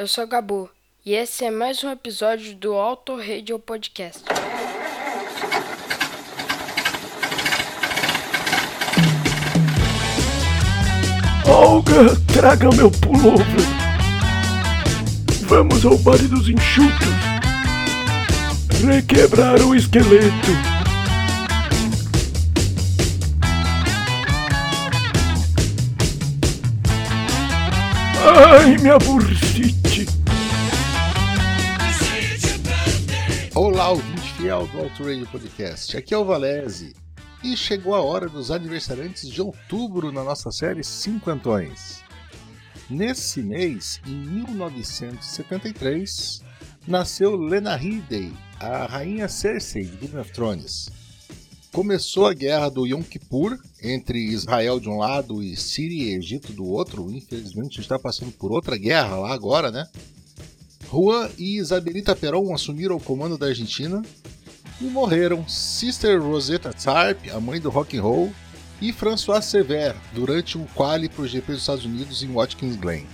eu sou Gabu e esse é mais um episódio do Auto Radio Podcast. Olga, traga meu pullover. Vamos ao baile dos enxutos. Requebrar o esqueleto. Ai, minha bursite. Olá, ouvinte fiel do Auto Radio Podcast. Aqui é o Valese. E chegou a hora dos aniversariantes de outubro na nossa série Cinquentões. Nesse mês, em 1973, nasceu Lena Headey, a rainha Cersei de Game of Thrones. Começou a guerra do Yom Kippur entre Israel de um lado e Síria e Egito do outro. Infelizmente está passando por outra guerra lá agora, né? Juan e Isabelita Perón assumiram o comando da Argentina e morreram Sister Rosetta Tharpe, a mãe do rock and roll, e François Sever durante o quali para o GP dos Estados Unidos em Watkins Glen.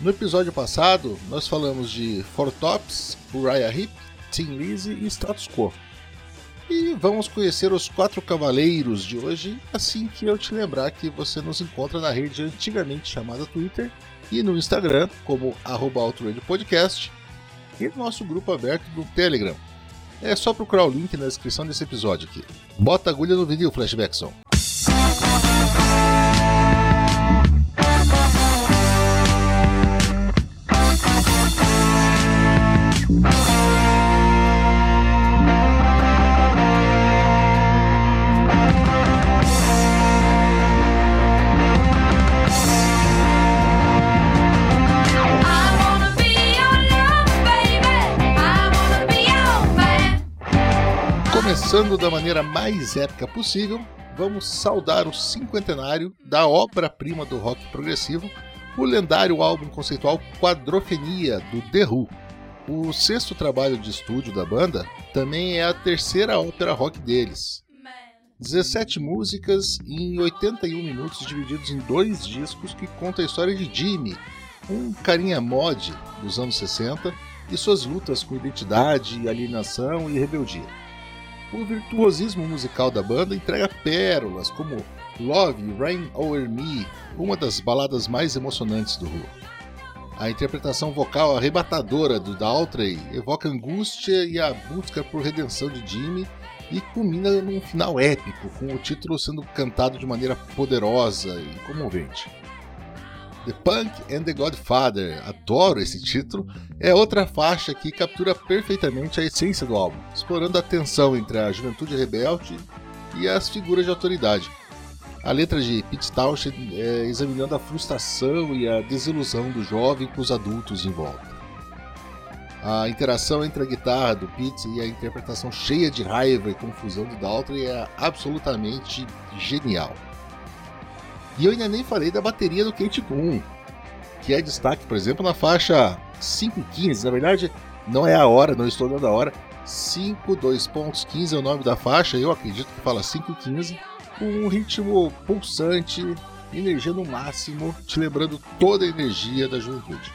No episódio passado, nós falamos de Four Tops, Uriah Heep, Tim Lizzy e Status Quo. E vamos conhecer os quatro cavaleiros de hoje, assim que eu te lembrar que você nos encontra na rede antigamente chamada Twitter e no Instagram como arroba Podcast e no nosso grupo aberto do Telegram. É só procurar o link na descrição desse episódio aqui. Bota agulha no vídeo, Flashbackson. Começando da maneira mais épica possível, vamos saudar o cinquentenário da obra-prima do rock progressivo, o lendário álbum conceitual Quadrofenia do The Who. O sexto trabalho de estúdio da banda também é a terceira ópera rock deles. 17 músicas em 81 minutos divididos em dois discos que conta a história de Jimmy, um carinha mod dos anos 60 e suas lutas com identidade, alienação e rebeldia. O virtuosismo musical da banda entrega pérolas como Love Rain Over Me, uma das baladas mais emocionantes do Who. A interpretação vocal arrebatadora do Daltrey evoca angústia e a busca por redenção de Jimmy e culmina num final épico, com o título sendo cantado de maneira poderosa e comovente. The Punk and the Godfather, adoro esse título, é outra faixa que captura perfeitamente a essência do álbum, explorando a tensão entre a juventude rebelde e as figuras de autoridade. A letra de Pete Townshend é examinando a frustração e a desilusão do jovem com os adultos em volta. A interação entre a guitarra do Pete e a interpretação cheia de raiva e confusão do Daltrey é absolutamente genial. E eu ainda nem falei da bateria do Kate Boom, que é destaque, por exemplo, na faixa 5.15. Na verdade, não é a hora, não estou dando a hora. 5, 2 pontos, 15 é o nome da faixa, eu acredito que fala 5.15, com um ritmo pulsante, energia no máximo, te lembrando toda a energia da juventude.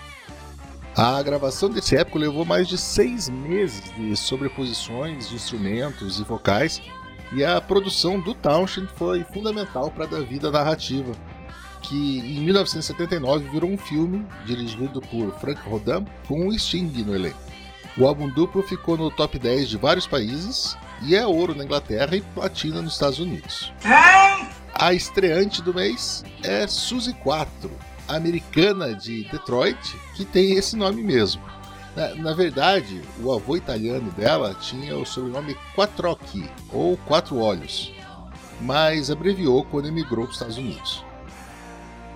A gravação desse épico levou mais de seis meses de sobreposições de instrumentos e vocais, e a produção do Townshend foi fundamental para dar vida à narrativa, que em 1979 virou um filme dirigido por Frank Rodin com Sting no elenco. O álbum duplo ficou no top 10 de vários países e é ouro na Inglaterra e platina nos Estados Unidos. A estreante do mês é Suzy 4, americana de Detroit, que tem esse nome mesmo. Na, na, verdade, o avô italiano dela tinha o sobrenome Quattrocchi, ou Quatro Olhos, mas abreviou quando emigrou para os Estados Unidos.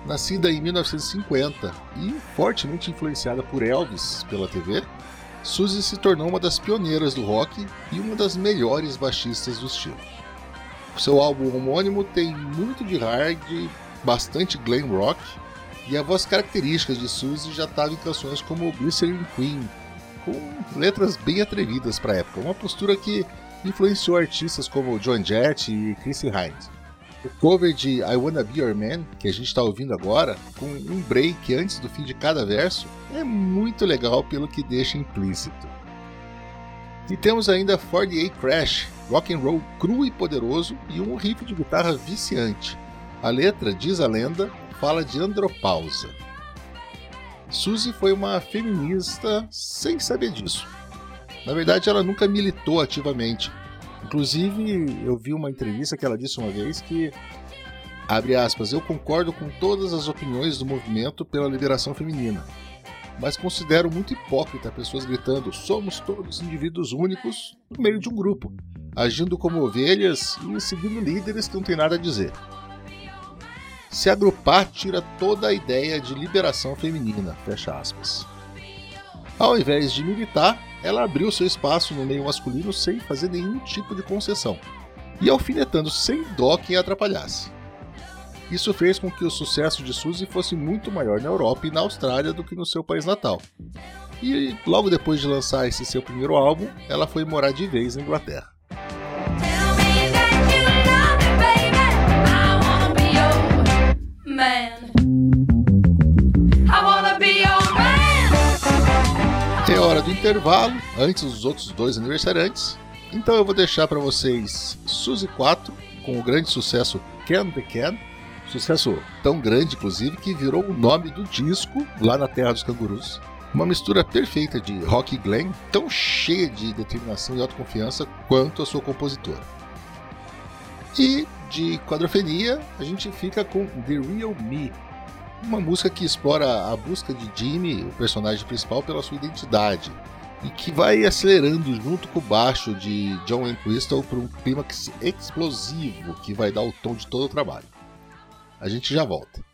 Nascida em 1950 e fortemente influenciada por Elvis pela TV, Suzy se tornou uma das pioneiras do rock e uma das melhores baixistas do estilo. Seu álbum homônimo tem muito de hard, bastante glam rock e a voz característica de Suzy já estava em canções como Glycerin Queen, com letras bem atrevidas para a época, uma postura que influenciou artistas como John Jett e Chrissy Hines. O cover de I Wanna Be Your Man, que a gente está ouvindo agora, com um break antes do fim de cada verso, é muito legal pelo que deixa implícito. E temos ainda 48 Crash, rock and roll cru e poderoso e um riff de guitarra viciante. A letra, diz a lenda, fala de andropausa. Suzy foi uma feminista sem saber disso. Na verdade, ela nunca militou ativamente. Inclusive, eu vi uma entrevista que ela disse uma vez que, abre aspas, eu concordo com todas as opiniões do movimento pela liberação feminina, mas considero muito hipócrita pessoas gritando somos todos indivíduos únicos no meio de um grupo, agindo como ovelhas e seguindo líderes que não têm nada a dizer. Se agrupar tira toda a ideia de liberação feminina, fecha aspas. Ao invés de militar, ela abriu seu espaço no meio masculino sem fazer nenhum tipo de concessão, e alfinetando sem dó quem atrapalhasse. Isso fez com que o sucesso de Suzy fosse muito maior na Europa e na Austrália do que no seu país natal. E logo depois de lançar esse seu primeiro álbum, ela foi morar de vez na Inglaterra. Intervalo, antes dos outros dois aniversariantes. Então eu vou deixar para vocês Suzy 4 com o grande sucesso Can the Can. Sucesso tão grande, inclusive, que virou o nome do disco lá na Terra dos Cangurus. Uma mistura perfeita de rock e glam, tão cheia de determinação e autoconfiança quanto a sua compositora. E de quadrofenia, a gente fica com The Real Me, uma música que explora a busca de Jimmy, o personagem principal, pela sua identidade e que vai acelerando junto com o baixo de John Entwistle para um clímax explosivo que vai dar o tom de todo o trabalho. A gente já volta.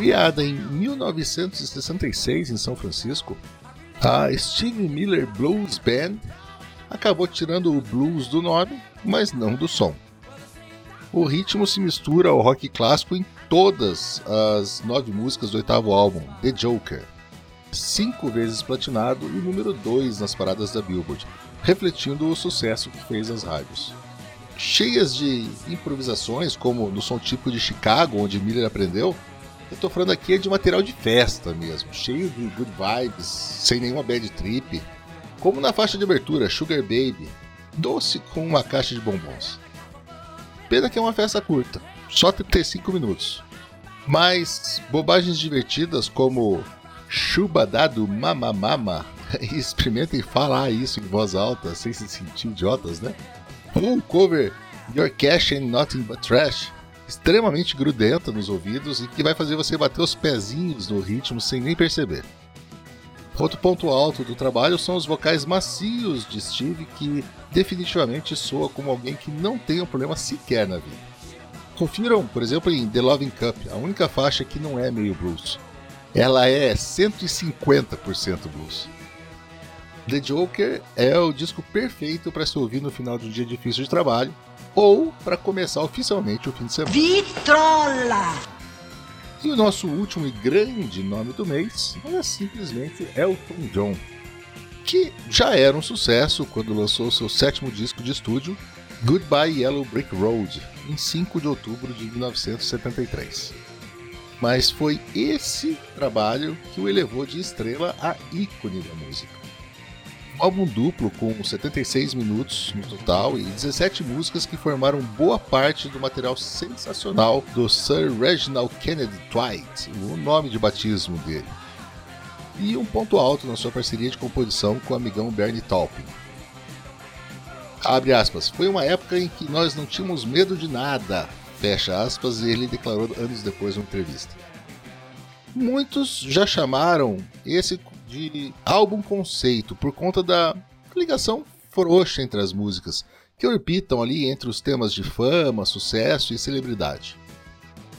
Criada em 1966 em São Francisco, a Steve Miller Blues Band acabou tirando o blues do nome, mas não do som. O ritmo se mistura ao rock clássico em todas as nove músicas do oitavo álbum, The Joker, cinco vezes platinado e número 2 nas paradas da Billboard, refletindo o sucesso que fez as rádios. Cheias de improvisações, como no som típico de Chicago, onde Miller aprendeu, eu tô falando aqui de material de festa mesmo, cheio de good vibes, sem nenhuma bad trip, como na faixa de abertura Sugar Baby, doce com uma caixa de bombons. Pena que é uma festa curta, só 35 minutos. Mas bobagens divertidas como Chubadado Mama Mama, experimentem falar isso em voz alta sem se sentir idiotas, né? Ou o cover Your Cash Ain't Nothing But Trash, extremamente grudenta nos ouvidos e que vai fazer você bater os pezinhos no ritmo sem nem perceber. Outro ponto alto do trabalho são os vocais macios de Steve, que definitivamente soa como alguém que não tem um problema sequer na vida. Confiram, por exemplo, em The Loving Cup, a única faixa que não é meio blues. Ela é 150% blues. The Joker é o disco perfeito para se ouvir no final de um dia difícil de trabalho ou para começar oficialmente o fim de semana. Vitrola! E o nosso último e grande nome do mês é simplesmente Elton John, que já era um sucesso quando lançou seu sétimo disco de estúdio, Goodbye Yellow Brick Road, em 5 de outubro de 1973. Mas foi esse trabalho que o elevou de estrela a ícone da música. Um álbum duplo com 76 minutos no total e 17 músicas que formaram boa parte do material sensacional do Sir Reginald Kennedy Dwight, o nome de batismo dele. E um ponto alto na sua parceria de composição com o amigão Bernie Taupin. Abre aspas, foi uma época em que nós não tínhamos medo de nada, fecha aspas, e ele declarou anos depois numa entrevista. Muitos já chamaram esse de álbum conceito por conta da ligação frouxa entre as músicas, que orbitam ali entre os temas de fama, sucesso e celebridade.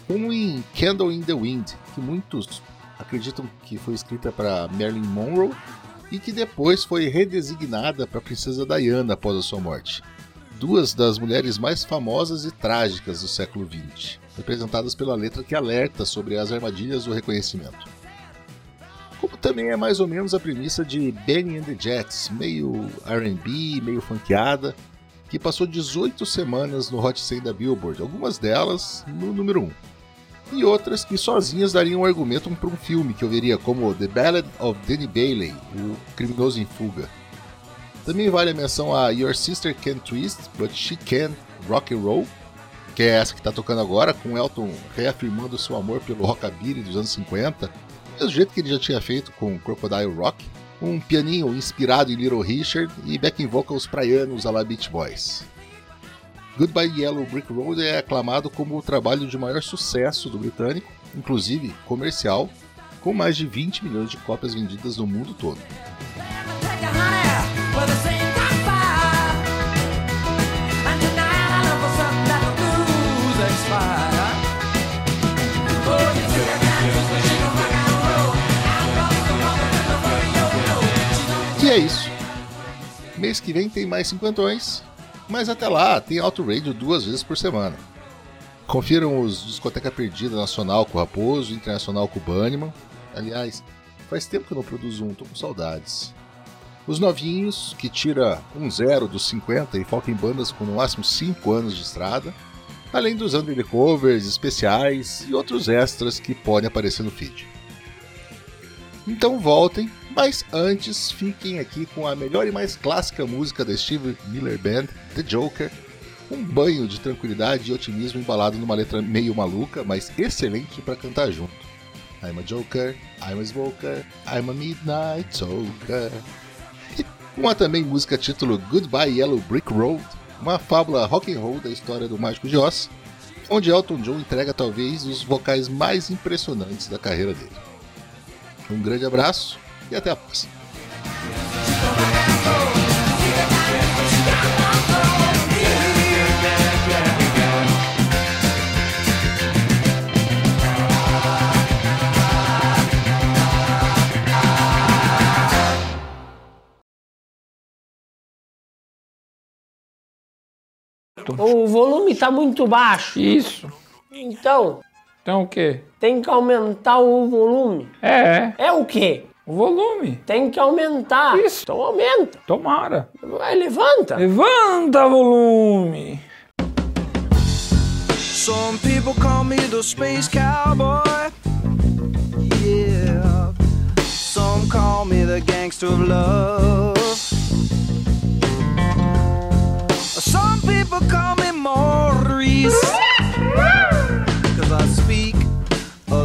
Como em Candle in the Wind, que muitos acreditam que foi escrita para Marilyn Monroe e que depois foi redesignada para a princesa Diana após a sua morte. Duas das mulheres mais famosas e trágicas do século XX, representadas pela letra que alerta sobre as armadilhas do reconhecimento como também é mais ou menos a premissa de Benny and the Jets, meio R&B, meio funkeada, que passou 18 semanas no Hot 100 da Billboard, algumas delas no número 1. E outras que sozinhas dariam um argumento para um filme que eu veria como The Ballad of Danny Bailey, o criminoso em fuga. Também vale a menção a Your Sister Can Twist, But She Can Rock and Roll, que é essa que está tocando agora, com Elton reafirmando seu amor pelo rockabilly dos anos 50, do jeito que ele já tinha feito com Crocodile Rock, um pianinho inspirado em Little Richard e backing vocals praianos à la Beach Boys. Goodbye Yellow Brick Road é aclamado como o trabalho de maior sucesso do britânico, inclusive comercial, com mais de 20 milhões de cópias vendidas no mundo todo. É isso. Mês que vem tem mais cinquentões, mas até lá tem Auto Radio duas vezes por semana. Confiram os Discoteca Perdida Nacional com o Raposo, Internacional com o Banniman. Aliás, faz tempo que eu não produzo um, tô com saudades. Os novinhos, que tira um zero dos 50 e foca em bandas com no máximo 5 anos de estrada, além dos undercovers, especiais e outros extras que podem aparecer no feed. Então voltem, mas antes fiquem aqui com a melhor e mais clássica música da Steve Miller Band, The Joker. Um banho de tranquilidade e otimismo embalado numa letra meio maluca, mas excelente para cantar junto. I'm a Joker, I'm a Smoker, I'm a Midnight Toker. E uma também música título Goodbye Yellow Brick Road, uma fábula rock and roll da história do Mágico de Oz, onde Elton John entrega talvez os vocais mais impressionantes da carreira dele. Um grande abraço e até a próxima. O volume está muito baixo. Isso. Então, então o quê? tem que aumentar o volume. É, É o quê? o volume. Tem que aumentar. Isso. Então aumenta. Tomara. Vai, levanta. Levanta volume. Some people call me the space cowboy. Yeah. Some call me the gangster of love.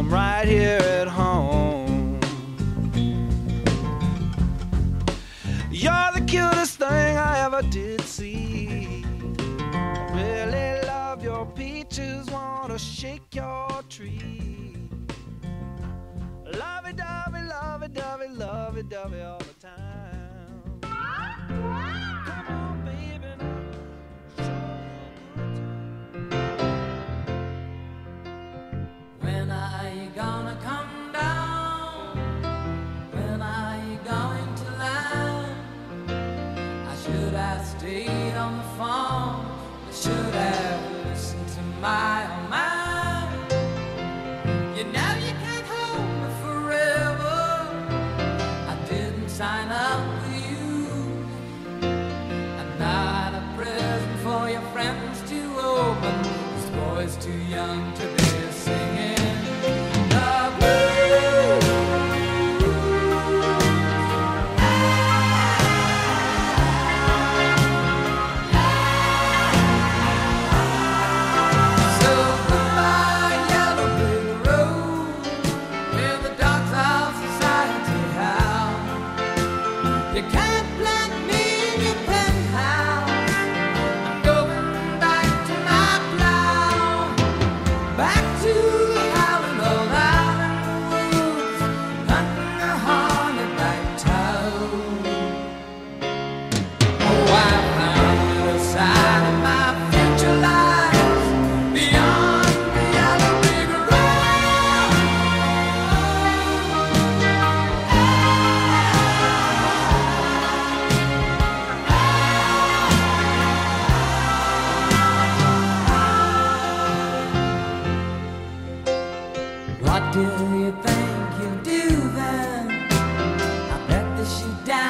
I'm right here at home. You're the cutest thing I ever did see. Really love your peaches, wanna shake your tree. Lovey dovey, lovey dovey, lovey dovey all the time. do you think you do then? I bet that you die.